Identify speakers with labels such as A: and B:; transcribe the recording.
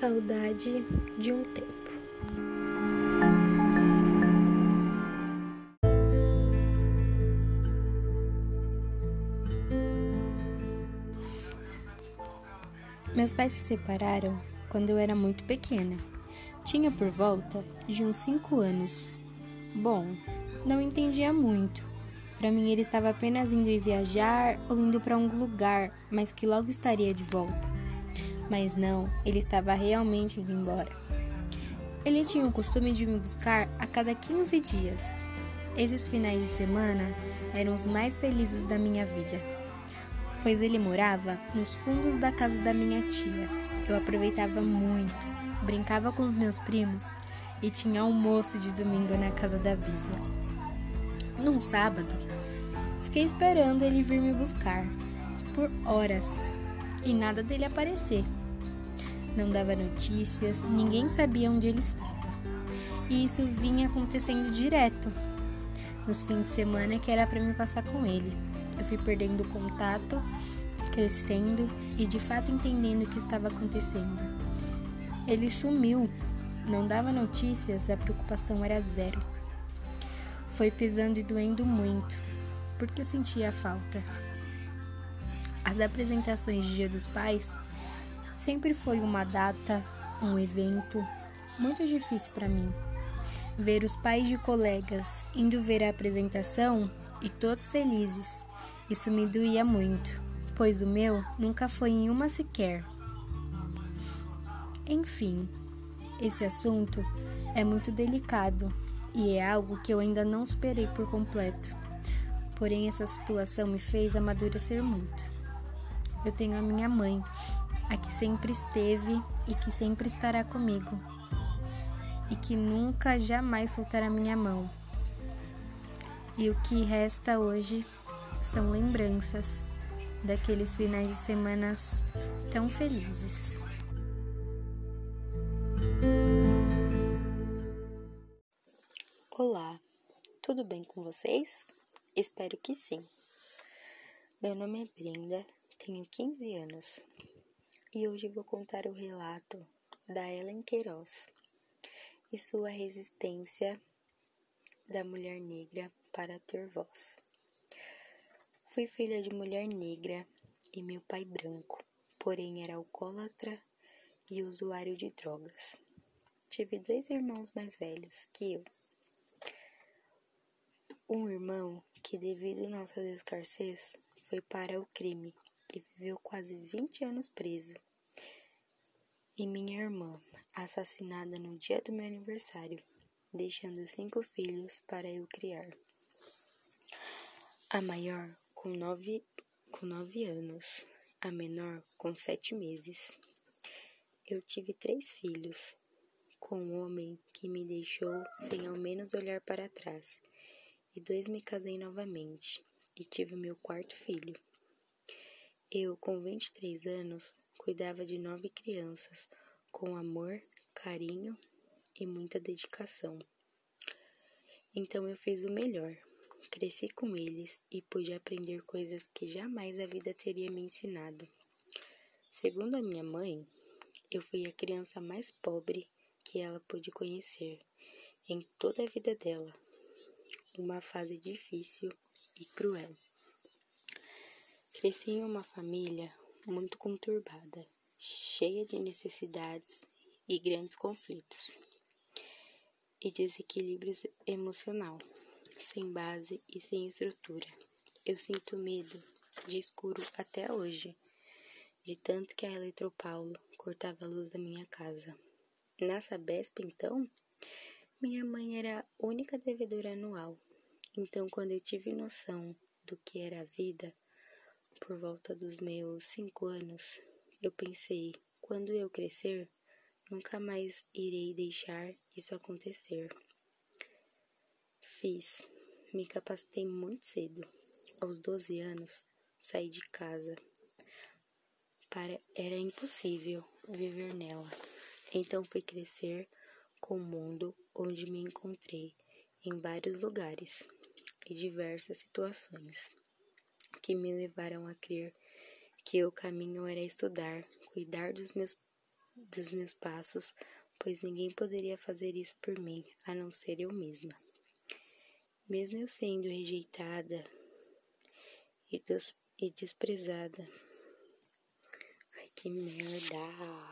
A: Saudade de um tempo. Meus pais se separaram quando eu era muito pequena. Tinha por volta de uns 5 anos. Bom, não entendia muito. Para mim, ele estava apenas indo viajar ou indo para algum lugar, mas que logo estaria de volta. Mas não, ele estava realmente indo embora. Ele tinha o costume de me buscar a cada 15 dias. Esses finais de semana eram os mais felizes da minha vida pois ele morava nos fundos da casa da minha tia. Eu aproveitava muito, brincava com os meus primos e tinha almoço de domingo na casa da Bisa. Num sábado, fiquei esperando ele vir me buscar por horas e nada dele aparecer. Não dava notícias, ninguém sabia onde ele estava. E isso vinha acontecendo direto nos fins de semana que era para me passar com ele. Eu fui perdendo contato, crescendo e de fato entendendo o que estava acontecendo. Ele sumiu, não dava notícias, a preocupação era zero. Foi pesando e doendo muito, porque eu sentia a falta. As apresentações de Dia dos Pais sempre foi uma data, um evento muito difícil para mim. Ver os pais de colegas indo ver a apresentação e todos felizes isso me doía muito, pois o meu nunca foi em uma sequer. Enfim, esse assunto é muito delicado e é algo que eu ainda não superei por completo. Porém, essa situação me fez amadurecer muito. Eu tenho a minha mãe, a que sempre esteve e que sempre estará comigo, e que nunca jamais soltará minha mão. E o que resta hoje são lembranças daqueles finais de semanas tão felizes.
B: Olá, tudo bem com vocês? Espero que sim. Meu nome é Brenda, tenho 15 anos e hoje vou contar o relato da Ellen Queiroz e sua resistência da mulher negra para ter voz. Fui filha de mulher negra e meu pai branco, porém era alcoólatra e usuário de drogas. Tive dois irmãos mais velhos que eu. Um irmão que, devido nossa escassez, foi para o crime e viveu quase 20 anos preso. E minha irmã, assassinada no dia do meu aniversário, deixando cinco filhos para eu criar. A maior com nove, com nove anos, a menor com sete meses. Eu tive três filhos, com um homem que me deixou sem ao menos olhar para trás, e dois me casei novamente e tive meu quarto filho. Eu, com 23 anos, cuidava de nove crianças com amor, carinho e muita dedicação. Então eu fiz o melhor Cresci com eles e pude aprender coisas que jamais a vida teria me ensinado. Segundo a minha mãe, eu fui a criança mais pobre que ela pôde conhecer em toda a vida dela. Uma fase difícil e cruel. Cresci em uma família muito conturbada, cheia de necessidades e grandes conflitos e desequilíbrios emocional sem base e sem estrutura. Eu sinto medo de escuro até hoje, de tanto que a Eletropaulo cortava a luz da minha casa. Na Sabesp, então, minha mãe era a única devedora anual. Então, quando eu tive noção do que era a vida, por volta dos meus cinco anos, eu pensei: quando eu crescer, nunca mais irei deixar isso acontecer. Fiz. Me capacitei muito cedo. Aos 12 anos, saí de casa. Para era impossível viver nela. Então fui crescer com o mundo onde me encontrei em vários lugares e diversas situações que me levaram a crer que o caminho era estudar, cuidar dos meus dos meus passos, pois ninguém poderia fazer isso por mim, a não ser eu mesma. Mesmo eu sendo rejeitada e, e desprezada. Ai, que merda!